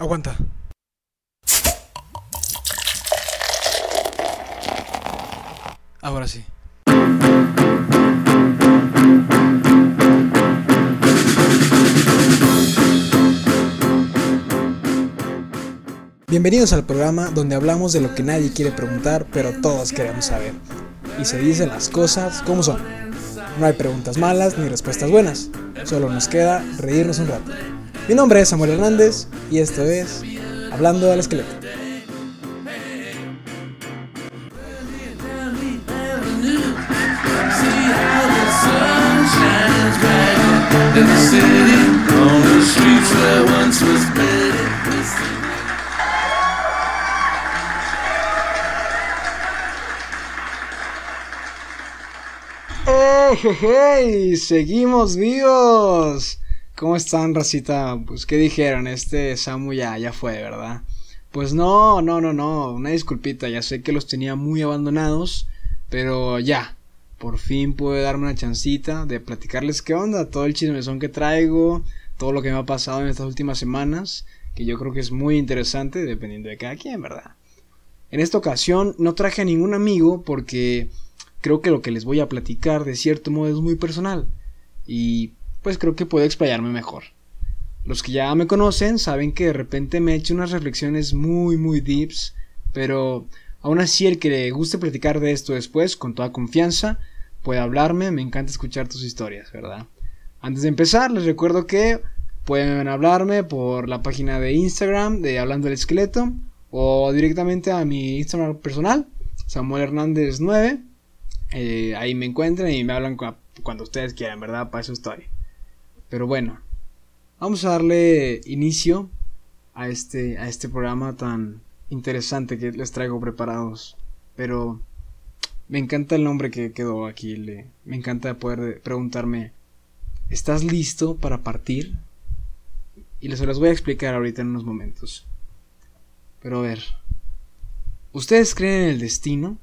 Aguanta. Ahora sí. Bienvenidos al programa donde hablamos de lo que nadie quiere preguntar, pero todos queremos saber. Y se dicen las cosas como son. No hay preguntas malas ni respuestas buenas. Solo nos queda reírnos un rato. Mi nombre es Samuel Hernández y esto es Hablando al Esqueleto. ¡Hey, Seguimos vivos. ¿Cómo están, racita? Pues, ¿qué dijeron? Este Samu ya, ya fue, ¿verdad? Pues no, no, no, no. Una disculpita. Ya sé que los tenía muy abandonados. Pero ya. Por fin pude darme una chancita de platicarles qué onda. Todo el chismezón que traigo. Todo lo que me ha pasado en estas últimas semanas. Que yo creo que es muy interesante. Dependiendo de cada quien, ¿verdad? En esta ocasión no traje a ningún amigo porque creo que lo que les voy a platicar de cierto modo es muy personal y pues creo que puedo explayarme mejor. Los que ya me conocen saben que de repente me he hecho unas reflexiones muy muy deeps, pero aún así el que le guste platicar de esto después con toda confianza puede hablarme, me encanta escuchar tus historias, ¿verdad? Antes de empezar les recuerdo que pueden hablarme por la página de Instagram de Hablando del Esqueleto o directamente a mi Instagram personal, Samuel Hernández 9 eh, ahí me encuentran y me hablan cuando ustedes quieran, ¿verdad? Para eso estoy. Pero bueno, vamos a darle inicio a este, a este programa tan interesante que les traigo preparados. Pero me encanta el nombre que quedó aquí. Le, me encanta poder preguntarme, ¿estás listo para partir? Y les los voy a explicar ahorita en unos momentos. Pero a ver, ¿ustedes creen en el destino?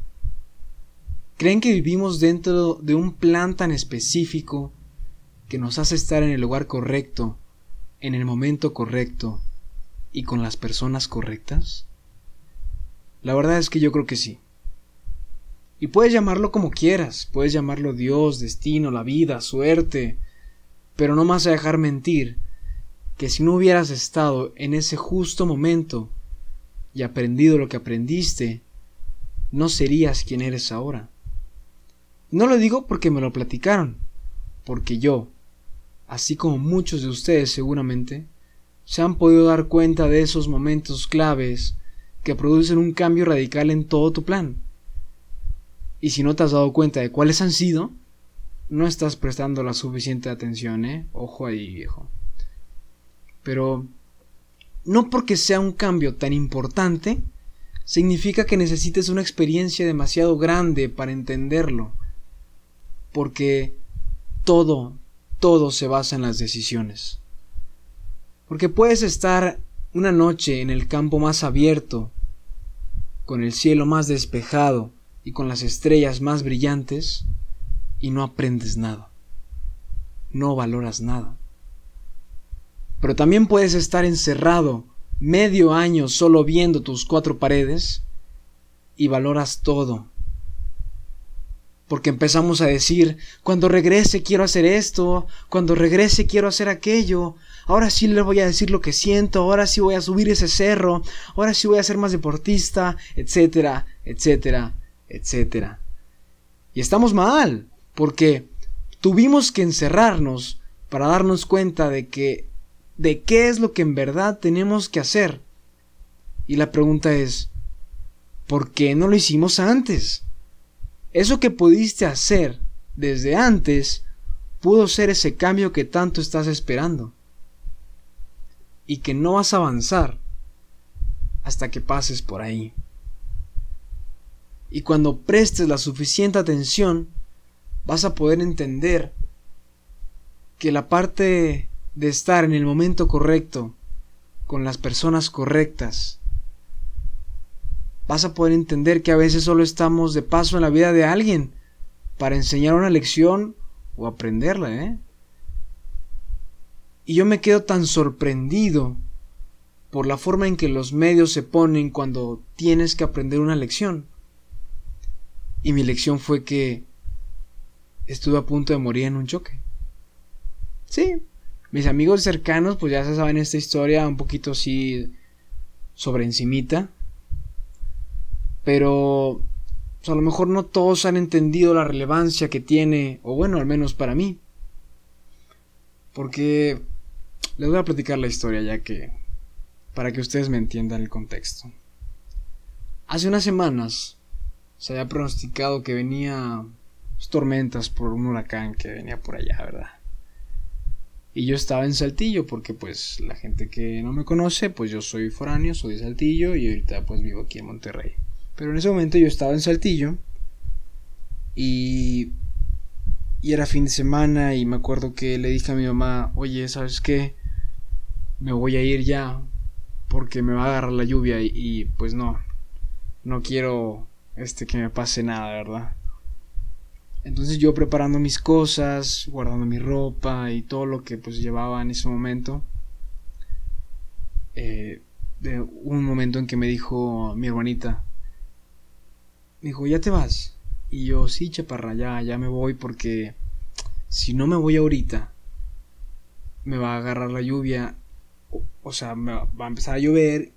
¿Creen que vivimos dentro de un plan tan específico que nos hace estar en el lugar correcto, en el momento correcto y con las personas correctas? La verdad es que yo creo que sí. Y puedes llamarlo como quieras, puedes llamarlo Dios, destino, la vida, suerte, pero no más a dejar mentir que si no hubieras estado en ese justo momento y aprendido lo que aprendiste, no serías quien eres ahora. No lo digo porque me lo platicaron, porque yo, así como muchos de ustedes seguramente, se han podido dar cuenta de esos momentos claves que producen un cambio radical en todo tu plan. Y si no te has dado cuenta de cuáles han sido, no estás prestando la suficiente atención, ¿eh? Ojo ahí, viejo. Pero no porque sea un cambio tan importante, significa que necesites una experiencia demasiado grande para entenderlo porque todo, todo se basa en las decisiones. Porque puedes estar una noche en el campo más abierto, con el cielo más despejado y con las estrellas más brillantes, y no aprendes nada. No valoras nada. Pero también puedes estar encerrado medio año solo viendo tus cuatro paredes y valoras todo porque empezamos a decir, cuando regrese quiero hacer esto, cuando regrese quiero hacer aquello, ahora sí le voy a decir lo que siento, ahora sí voy a subir ese cerro, ahora sí voy a ser más deportista, etcétera, etcétera, etcétera. Y estamos mal, porque tuvimos que encerrarnos para darnos cuenta de que de qué es lo que en verdad tenemos que hacer. Y la pregunta es, ¿por qué no lo hicimos antes? Eso que pudiste hacer desde antes pudo ser ese cambio que tanto estás esperando. Y que no vas a avanzar hasta que pases por ahí. Y cuando prestes la suficiente atención, vas a poder entender que la parte de estar en el momento correcto, con las personas correctas, vas a poder entender que a veces solo estamos de paso en la vida de alguien para enseñar una lección o aprenderla, ¿eh? Y yo me quedo tan sorprendido por la forma en que los medios se ponen cuando tienes que aprender una lección. Y mi lección fue que estuve a punto de morir en un choque. Sí, mis amigos cercanos pues ya se saben esta historia un poquito así sobre encimita. Pero pues, a lo mejor no todos han entendido la relevancia que tiene, o bueno, al menos para mí. Porque les voy a platicar la historia ya que para que ustedes me entiendan el contexto. Hace unas semanas se había pronosticado que venía pues, tormentas por un huracán que venía por allá, ¿verdad? Y yo estaba en Saltillo porque pues la gente que no me conoce, pues yo soy foráneo, soy de Saltillo y ahorita pues vivo aquí en Monterrey. Pero en ese momento yo estaba en Saltillo y y era fin de semana y me acuerdo que le dije a mi mamá, "Oye, ¿sabes qué? Me voy a ir ya porque me va a agarrar la lluvia y, pues no no quiero este que me pase nada, ¿verdad?" Entonces yo preparando mis cosas, guardando mi ropa y todo lo que pues llevaba en ese momento. Eh, de un momento en que me dijo mi hermanita, me dijo, ¿ya te vas? Y yo, sí, chaparra, ya, ya me voy porque si no me voy ahorita, me va a agarrar la lluvia, o, sea, me va, va a empezar a llover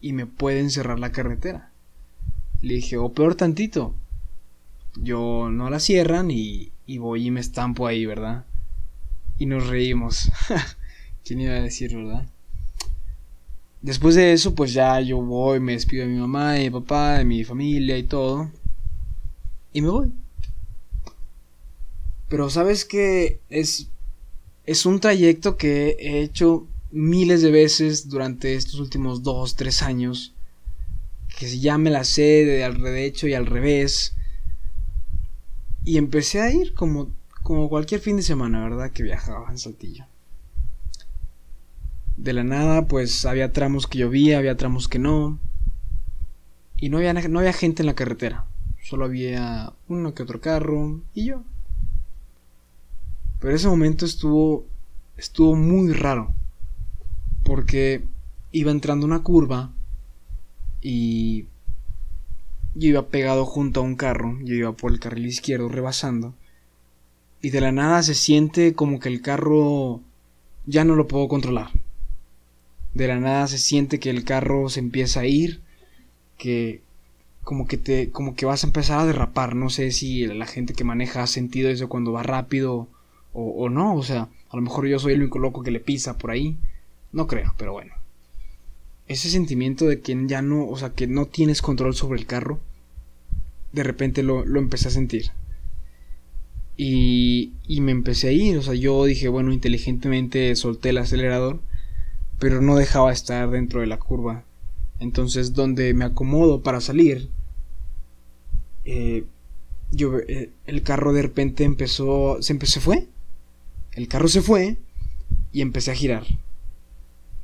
y me pueden cerrar la carretera. Le dije, o peor tantito, yo no la cierran y, y voy y me estampo ahí, ¿verdad? Y nos reímos. ¿Quién iba a decir, verdad? Después de eso, pues ya yo voy, me despido de mi mamá, de mi papá, de mi familia y todo. Y me voy. Pero sabes que es, es un trayecto que he hecho miles de veces durante estos últimos dos, tres años. Que ya me la sé de al derecho y al revés. Y empecé a ir como, como cualquier fin de semana, ¿verdad? Que viajaba en Saltillo. De la nada, pues había tramos que llovía, había tramos que no. Y no había, no había gente en la carretera. Solo había uno que otro carro y yo. Pero ese momento estuvo, estuvo muy raro. Porque iba entrando una curva y yo iba pegado junto a un carro, yo iba por el carril izquierdo rebasando, y de la nada se siente como que el carro ya no lo puedo controlar. De la nada se siente que el carro se empieza a ir, que como que te como que vas a empezar a derrapar, no sé si la gente que maneja ha sentido eso cuando va rápido o, no, o sea, a lo mejor yo soy el único loco que le pisa por ahí, no creo, pero bueno. Ese sentimiento de que ya no, o sea, que no tienes control sobre el carro, de repente lo, lo empecé a sentir. Y, y me empecé a ir, o sea, yo dije, bueno, inteligentemente solté el acelerador, pero no dejaba estar dentro de la curva. Entonces, donde me acomodo para salir, eh, yo, eh, el carro de repente empezó, se empezó, fue. El carro se fue y empecé a girar.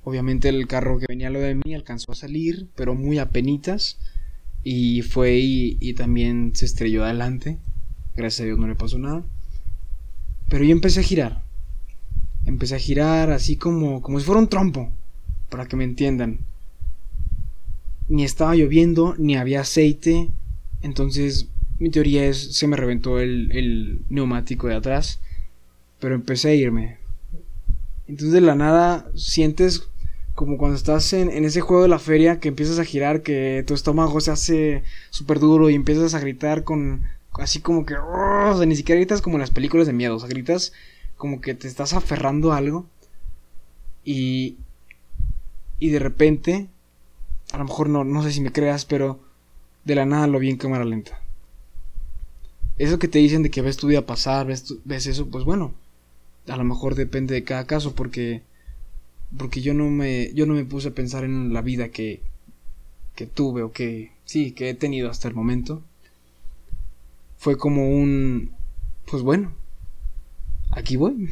Obviamente el carro que venía a lo de mí alcanzó a salir, pero muy apenitas. Y fue y, y, también se estrelló adelante. Gracias a Dios no le pasó nada. Pero yo empecé a girar. Empecé a girar así como, como si fuera un trompo. Para que me entiendan. Ni estaba lloviendo, ni había aceite. Entonces mi teoría es, se me reventó el, el neumático de atrás. Pero empecé a irme. Entonces de la nada sientes como cuando estás en, en, ese juego de la feria que empiezas a girar, que tu estómago se hace súper duro y empiezas a gritar con así como que, o sea, ni siquiera gritas como en las películas de miedo, o sea, gritas como que te estás aferrando a algo y, y de repente, a lo mejor no, no sé si me creas, pero de la nada lo vi en cámara lenta. Eso que te dicen de que ves tu vida pasar, ves, ves eso, pues bueno, a lo mejor depende de cada caso porque porque yo no me yo no me puse a pensar en la vida que que tuve o que sí que he tenido hasta el momento fue como un pues bueno aquí voy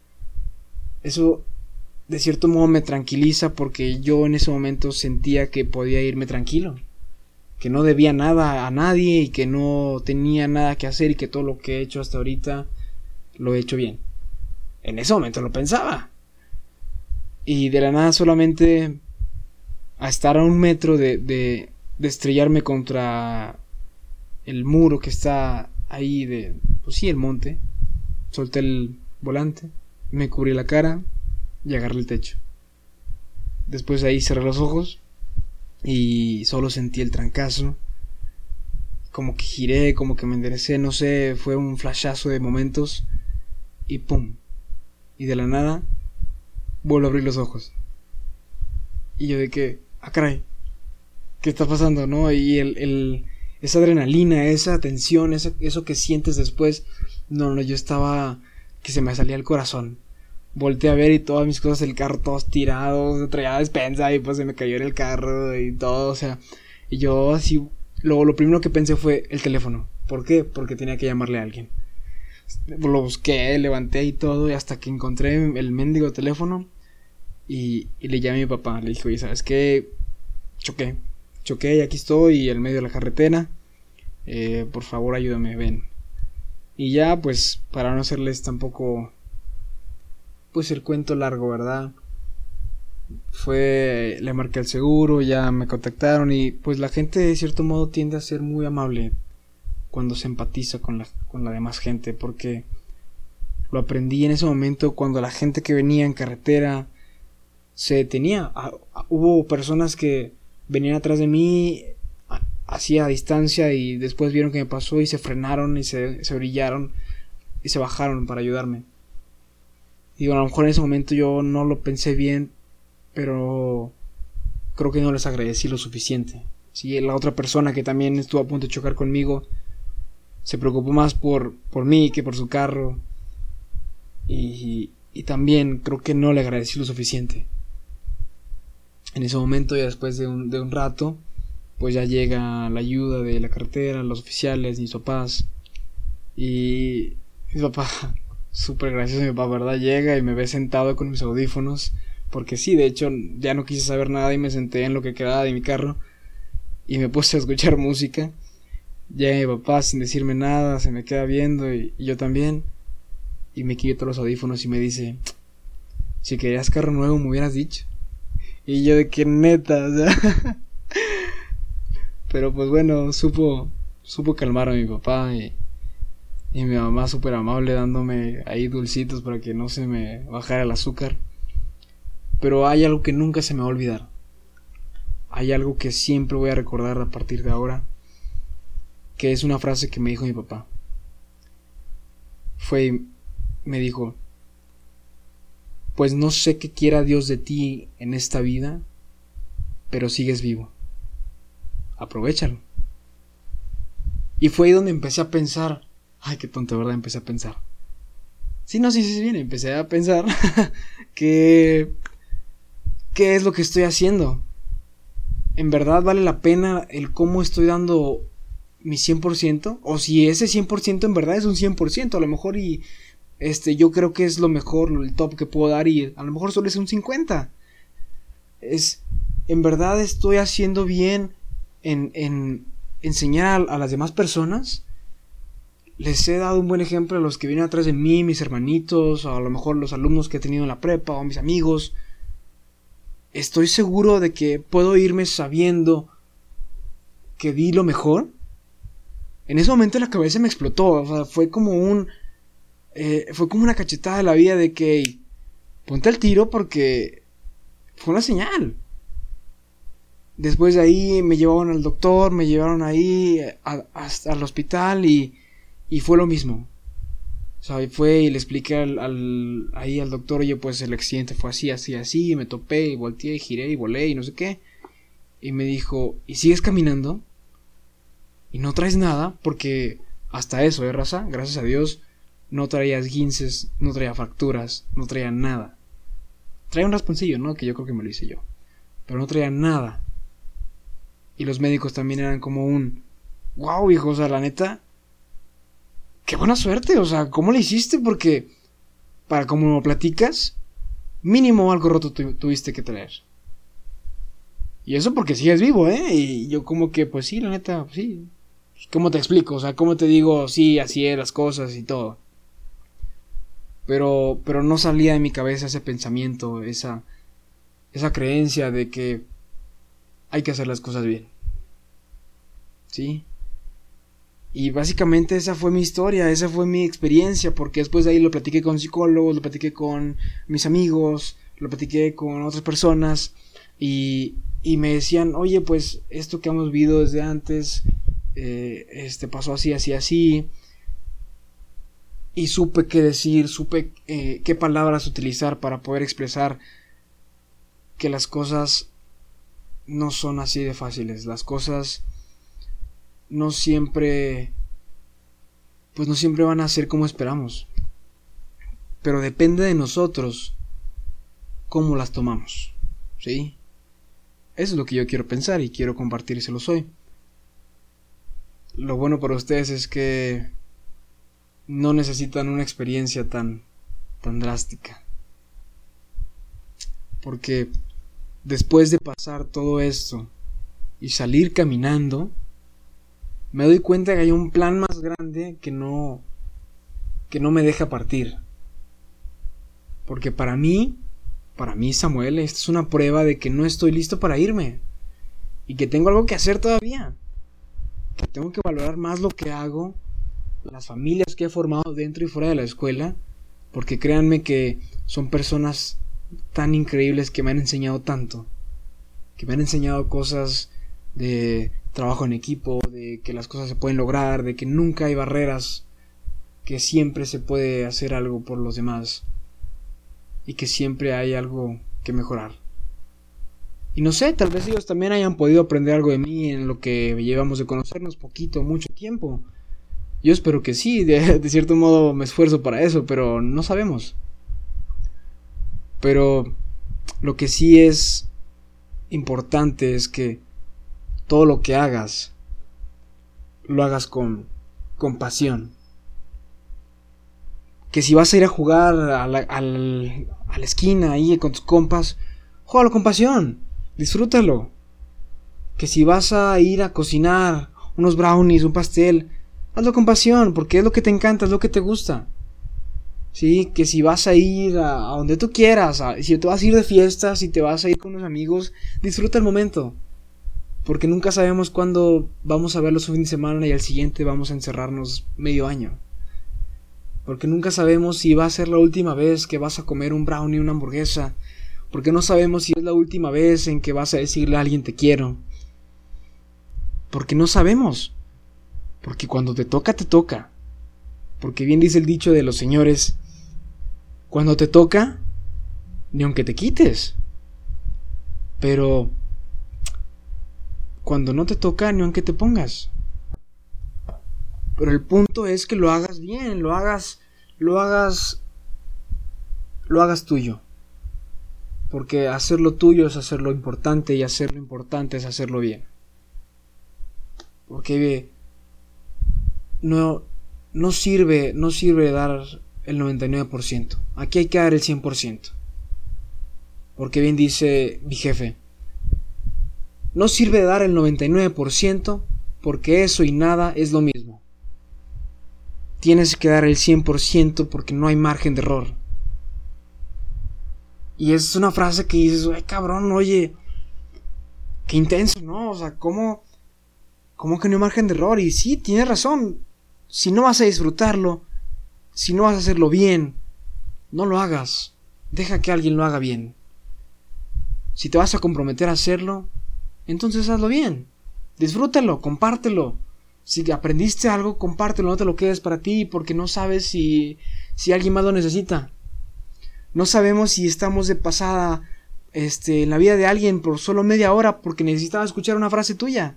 eso de cierto modo me tranquiliza porque yo en ese momento sentía que podía irme tranquilo que no debía nada a nadie y que no tenía nada que hacer y que todo lo que he hecho hasta ahorita lo he hecho bien en ese momento lo pensaba Y de la nada solamente a estar a un metro de, de, de estrellarme contra el muro que está ahí de, pues sí, el monte. Solté el volante, me cubrí la cara y agarré el techo. Después de ahí cerré los ojos y solo sentí el trancazo. Como que giré, como que me enderecé, no sé, fue un flashazo de momentos y pum. Y de la nada vuelvo a abrir los ojos. Y yo de que, ah caray, ¿qué está pasando? ¿No? Y el, el esa adrenalina, esa tensión, eso que sientes después, no, no, yo estaba que se me salía el corazón volteé a ver y todas mis cosas del carro todos tirados, traía despensa y pues se me cayó en el carro y todo, o sea, y yo así, lo, lo primero que pensé fue el teléfono. ¿Por qué? Porque tenía que llamarle a alguien. Lo busqué, levanté y todo, y hasta que encontré el mendigo teléfono y, y le llamé a mi papá. Le dije, oye, ¿sabes qué? Choqué, choqué y aquí estoy, en medio de la carretera. Eh, por favor, ayúdame, ven. Y ya, pues, para no hacerles tampoco pues el cuento largo, ¿verdad? Fue, le marqué el seguro, ya me contactaron y pues la gente de cierto modo tiende a ser muy amable cuando se empatiza con la, con la demás gente, porque lo aprendí en ese momento cuando la gente que venía en carretera se detenía. hubo personas que venían atrás de mí así a distancia y después vieron que me pasó y se frenaron y se, brillaron y se bajaron para ayudarme. Digo, a lo mejor en ese momento yo no lo pensé bien, pero creo que no les agradecí lo suficiente. Si la otra persona que también estuvo a punto de chocar conmigo se preocupó más por, por mí que por su carro. Y, y también creo que no le agradecí lo suficiente. En ese momento, ya después de un, de un rato, pues ya llega la ayuda de la carretera, los oficiales, mis papás. Y mi papá súper gracioso mi papá, ¿verdad? Llega y me ve sentado con mis audífonos. Porque sí, de hecho, ya no quise saber nada y me senté en lo que quedaba de mi carro. Y me puse a escuchar música. Llega mi papá sin decirme nada, se me queda viendo y, yo también. Y me quito los audífonos y me dice, si querías carro nuevo me hubieras dicho. Y yo de que neta, o sea. Pero pues bueno, supo, supo calmar a mi papá y, y mi mamá súper amable dándome ahí dulcitos para que no se me bajara el azúcar. Pero hay algo que nunca se me va a olvidar. Hay algo que siempre voy a recordar a partir de ahora. Que es una frase que me dijo mi papá. Fue, me dijo, pues no sé qué quiera Dios de ti en esta vida, pero sigues vivo. Aprovechalo. Y fue ahí donde empecé a pensar, Ay, qué tonto, ¿verdad? Empecé a pensar. Sí, no, sí, sí, bien. Empecé a pensar que... ¿Qué es lo que estoy haciendo? ¿En verdad vale la pena el cómo estoy dando mi 100%? O si ese 100% en verdad es un 100%, a lo mejor y... Este, yo creo que es lo mejor, el top que puedo dar y a lo mejor solo es un 50. Es... ¿En verdad estoy haciendo bien en, en enseñar a las demás personas? les he dado un buen ejemplo a los que vienen atrás de mí, mis hermanitos, o a lo mejor los alumnos que he tenido en la prepa, o mis amigos. Estoy seguro de que puedo irme sabiendo que di lo mejor. En ese momento la cabeza me explotó, o sea, fue como un... Eh, fue como una cachetada de la vida de que... Ponte al tiro porque... Fue una señal. Después de ahí me llevaron al doctor, me llevaron ahí hasta al hospital y y fue lo mismo. O sea, fue y le expliqué al, ahí al doctor, oye, pues el accidente fue así, así, así, y me topé, y volteé, y giré, y volé, y no sé qué. Y me dijo, ¿y sigues caminando? Y no traes nada, porque hasta eso, ¿eh, raza? Gracias a Dios, no traía guinces, no traía fracturas, no traía nada. Traía un rasponcillo, ¿no? Que yo creo que me lo hice yo. Pero no traía nada. Y los médicos también eran como un, wow, hijo, o sea, la neta, qué buena suerte, o sea, ¿cómo le hiciste? Porque, para como lo platicas, mínimo algo roto tuviste que traer. Y eso porque sigues vivo, ¿eh? Y yo como que, pues sí, la neta, pues sí. ¿Cómo te explico? O sea, ¿cómo te digo, sí, así es las cosas y todo? Pero, pero no salía de mi cabeza ese pensamiento, esa, esa creencia de que hay que hacer las cosas bien. ¿Sí? Y básicamente esa fue mi historia, esa fue mi experiencia, porque después de ahí lo platiqué con psicólogos, lo platiqué con mis amigos, lo platiqué con otras personas y, y me decían, oye, pues esto que hemos vivido desde antes, eh, este pasó así, así, así. Y supe qué decir, supe eh, qué palabras utilizar para poder expresar que las cosas no son así de fáciles. Las cosas no siempre, pues no siempre van a ser como esperamos. Pero depende de nosotros cómo las tomamos. ¿Sí? Eso es lo que yo quiero pensar y quiero compartírselos hoy. Lo bueno para ustedes es que no necesitan una experiencia tan tan drástica. Porque después de pasar todo esto y salir caminando, me doy cuenta que hay un plan más grande que no que no me deja partir. Porque para mí, para mí Samuel, esta es una prueba de que no estoy listo para irme y que tengo algo que hacer todavía. Que tengo que valorar más lo que hago, las familias que he formado dentro y fuera de la escuela, porque créanme que son personas tan increíbles que me han enseñado tanto, que me han enseñado cosas de trabajo en equipo, de que las cosas se pueden lograr, de que nunca hay barreras, que siempre se puede hacer algo por los demás y que siempre hay algo que mejorar. Y no sé, tal vez ellos también hayan podido aprender algo de mí en lo que llevamos de conocernos poquito, mucho tiempo. Yo espero que sí, de, de cierto modo me esfuerzo para eso, pero no sabemos. Pero lo que sí es importante es que todo lo que hagas, lo hagas con, con pasión. Que si vas a ir a jugar a la, esquina ahí con tus compas, juégalo con pasión, disfrútalo. Que si vas a ir a cocinar unos brownies, un pastel, hazlo con pasión, porque es lo que te encanta, es lo que te gusta. Sí, que si vas a ir a, donde tú quieras, si te vas a ir de fiesta, si te vas a ir con unos amigos, disfruta el momento. Porque nunca sabemos cuándo vamos a verlos un fin de semana y al siguiente vamos a encerrarnos medio año. Porque nunca sabemos si va a ser la última vez que vas a comer un brownie, una hamburguesa. Porque no sabemos si es la última vez en que vas a decirle a alguien te quiero. Porque no sabemos. Porque cuando te toca, te toca. Porque bien dice el dicho de los señores, cuando te toca, ni aunque te quites. Pero cuando no te toca, ni aunque te pongas. Pero el punto es que lo hagas bien, lo hagas, lo hagas, lo hagas tuyo. Porque hacerlo tuyo es hacerlo importante y hacerlo importante es hacerlo bien. Porque no, no sirve, no sirve dar el 99%. Aquí hay que dar el 100%. Porque bien dice mi jefe, no sirve dar el 99% porque eso y nada es lo mismo. Tienes que dar el 100% porque no hay margen de error. Y es una frase que dices, ay cabrón, oye, qué intenso, ¿no? O sea, ¿cómo, cómo que no hay margen de error? Y sí, tienes razón, si no vas a disfrutarlo, si no vas a hacerlo bien, no lo hagas. Deja que alguien lo haga bien. Si te vas a comprometer a hacerlo, entonces hazlo bien. Disfrútalo, compártelo. Si aprendiste algo, compártelo, no te lo quedes para ti porque no sabes si, si alguien más lo necesita. No sabemos si estamos de pasada este, en la vida de alguien por solo media hora porque necesitaba escuchar una frase tuya.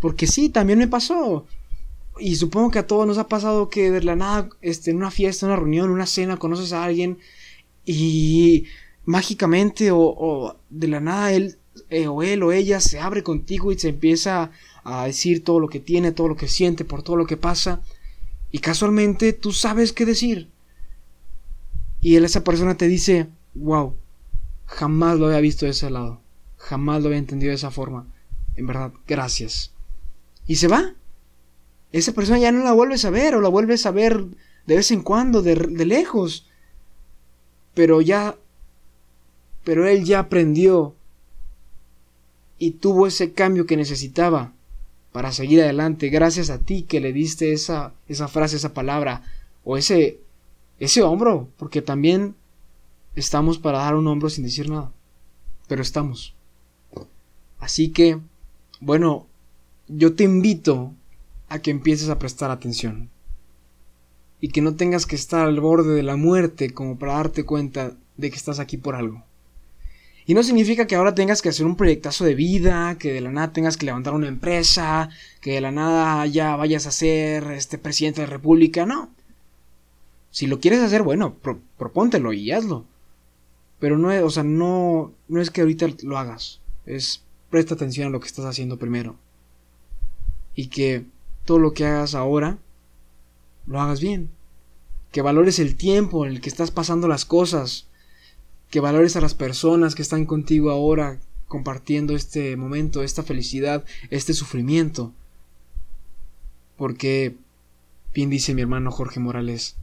Porque sí, también me pasó y supongo que a todos nos ha pasado que de la nada, este, en una fiesta, una reunión, una cena, conoces a alguien y mágicamente o, de la nada él eh, o él o ella se abre contigo y se empieza a decir todo lo que tiene, todo lo que siente, por todo lo que pasa y casualmente tú sabes qué decir. Y él, esa persona te dice, wow, jamás lo había visto de ese lado, jamás lo había entendido de esa forma. En verdad, gracias. Y se va esa persona ya no la vuelves a ver o la vuelves a ver de vez en cuando, de, lejos. Pero ya... pero él ya aprendió y tuvo ese cambio que necesitaba para seguir adelante gracias a ti que le diste esa, esa frase, esa palabra o ese, ese hombro, porque también estamos para dar un hombro sin decir nada, pero estamos. Así que, bueno, yo te invito a que empieces a prestar atención y que no tengas que estar al borde de la muerte como para darte cuenta de que estás aquí por algo. Y no significa que ahora tengas que hacer un proyectazo de vida, que de la nada tengas que levantar una empresa, que de la nada ya vayas a ser este presidente de la república, no. Si lo quieres hacer, bueno, propóntelo y hazlo. Pero no es, o sea, no, no es que ahorita lo hagas. Es presta atención a lo que estás haciendo primero. Y que todo lo que hagas ahora lo hagas bien. Que valores el tiempo en el que estás pasando las cosas. Que valores a las personas que están contigo ahora compartiendo este momento, esta felicidad, este sufrimiento. Porque, bien dice mi hermano Jorge Morales,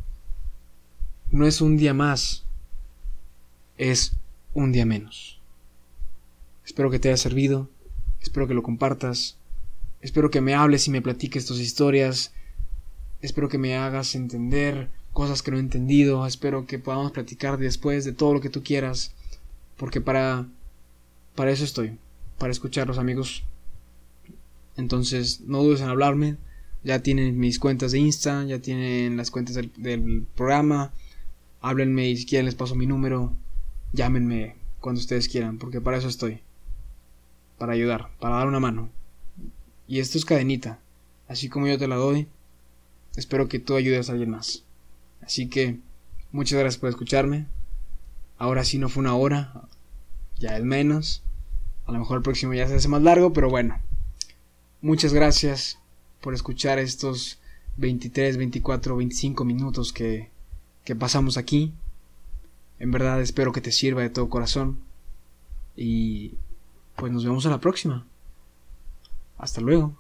no es un día más, es un día menos. Espero que te haya servido, espero que lo compartas, espero que me hables y me platiques tus historias, Espero que me hagas entender cosas que no he entendido. Espero que podamos platicar después de todo lo que tú quieras. Porque para, para eso estoy. Para escuchar los amigos. Entonces, no dudes en hablarme. Ya tienen mis cuentas de Insta. Ya tienen las cuentas del, del programa. Háblenme y si quieren les paso mi número. Llámenme cuando ustedes quieran. Porque para eso estoy. Para ayudar. Para dar una mano. Y esto es cadenita. Así como yo te la doy espero que tú ayudes a alguien más. Así que muchas gracias por escucharme. Ahora sí no fue una hora, ya es menos. A lo mejor el próximo ya se hace más largo, pero bueno. Muchas gracias por escuchar estos 23, 24, 25 minutos que, que pasamos aquí. En verdad espero que te sirva de todo corazón. Y pues nos vemos a la próxima. Hasta luego.